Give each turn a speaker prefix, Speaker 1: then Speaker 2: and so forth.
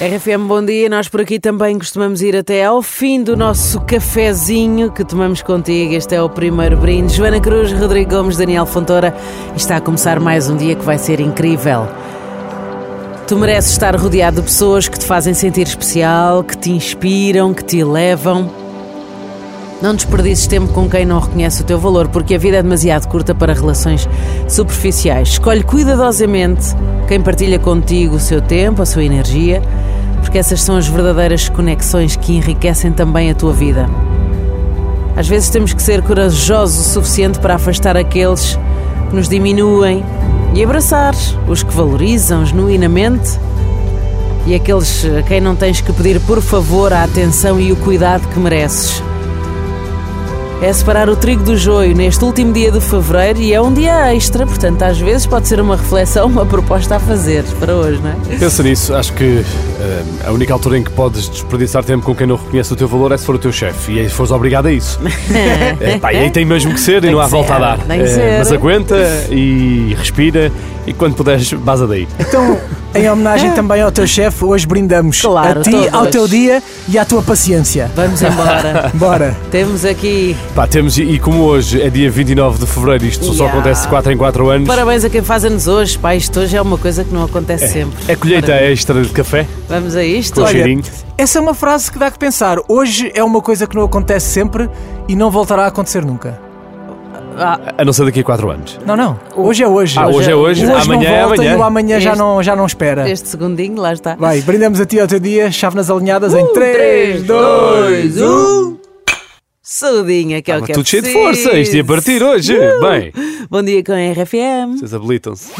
Speaker 1: RFM, bom dia. Nós por aqui também costumamos ir até ao fim do nosso cafezinho que tomamos contigo. Este é o primeiro brinde. Joana Cruz, Rodrigo Gomes, Daniel Fontoura. Está a começar mais um dia que vai ser incrível. Tu mereces estar rodeado de pessoas que te fazem sentir especial, que te inspiram, que te elevam. Não desperdices tempo com quem não reconhece o teu valor, porque a vida é demasiado curta para relações superficiais. Escolhe cuidadosamente quem partilha contigo o seu tempo, a sua energia porque essas são as verdadeiras conexões que enriquecem também a tua vida. Às vezes temos que ser corajosos o suficiente para afastar aqueles que nos diminuem e abraçar os que valorizam genuinamente e aqueles a quem não tens que pedir por favor a atenção e o cuidado que mereces é separar o trigo do joio neste último dia de fevereiro e é um dia extra, portanto, às vezes pode ser uma reflexão, uma proposta a fazer para hoje, não é?
Speaker 2: Pensa nisso, acho que uh, a única altura em que podes desperdiçar tempo com quem não reconhece o teu valor é se for o teu chefe e aí fores obrigado a isso. é, pá, e aí tem mesmo que ser e não há volta a dar.
Speaker 1: É,
Speaker 2: mas aguenta e respira e quando puderes, baza daí.
Speaker 3: Então, em homenagem também ao teu chefe, hoje brindamos
Speaker 1: claro,
Speaker 3: a ti,
Speaker 1: todos.
Speaker 3: ao teu dia e à tua paciência.
Speaker 1: Vamos embora.
Speaker 3: Bora.
Speaker 1: Temos aqui.
Speaker 2: Pá, temos, e como hoje é dia 29 de fevereiro, isto yeah. só acontece 4 em 4 anos.
Speaker 1: Parabéns a quem faz anos hoje, pá, isto hoje é uma coisa que não acontece
Speaker 2: é.
Speaker 1: sempre.
Speaker 2: É colheita Parabéns. extra de café.
Speaker 1: Vamos a isto.
Speaker 2: Com Olha, cheirinho.
Speaker 3: Essa é uma frase que dá que pensar. Hoje é uma coisa que não acontece sempre e não voltará a acontecer nunca.
Speaker 2: Ah. A não ser daqui a 4 anos.
Speaker 3: Não, não. Hoje é hoje.
Speaker 2: Ah, hoje é hoje.
Speaker 3: hoje
Speaker 2: amanhã
Speaker 3: é
Speaker 2: amanhã.
Speaker 3: E o amanhã este, já, não, já não espera.
Speaker 1: Este segundinho, lá está.
Speaker 3: Vai, brindamos a ti ao teu dia, chave nas alinhadas
Speaker 1: uh,
Speaker 3: em 3, 2, 1.
Speaker 1: Saudinha, que é
Speaker 2: ah,
Speaker 1: o que é
Speaker 2: tudo cheio de força. Isto ia partir hoje.
Speaker 1: Uh.
Speaker 2: Bem.
Speaker 1: Bom dia com a RFM.
Speaker 2: Vocês habilitam-se.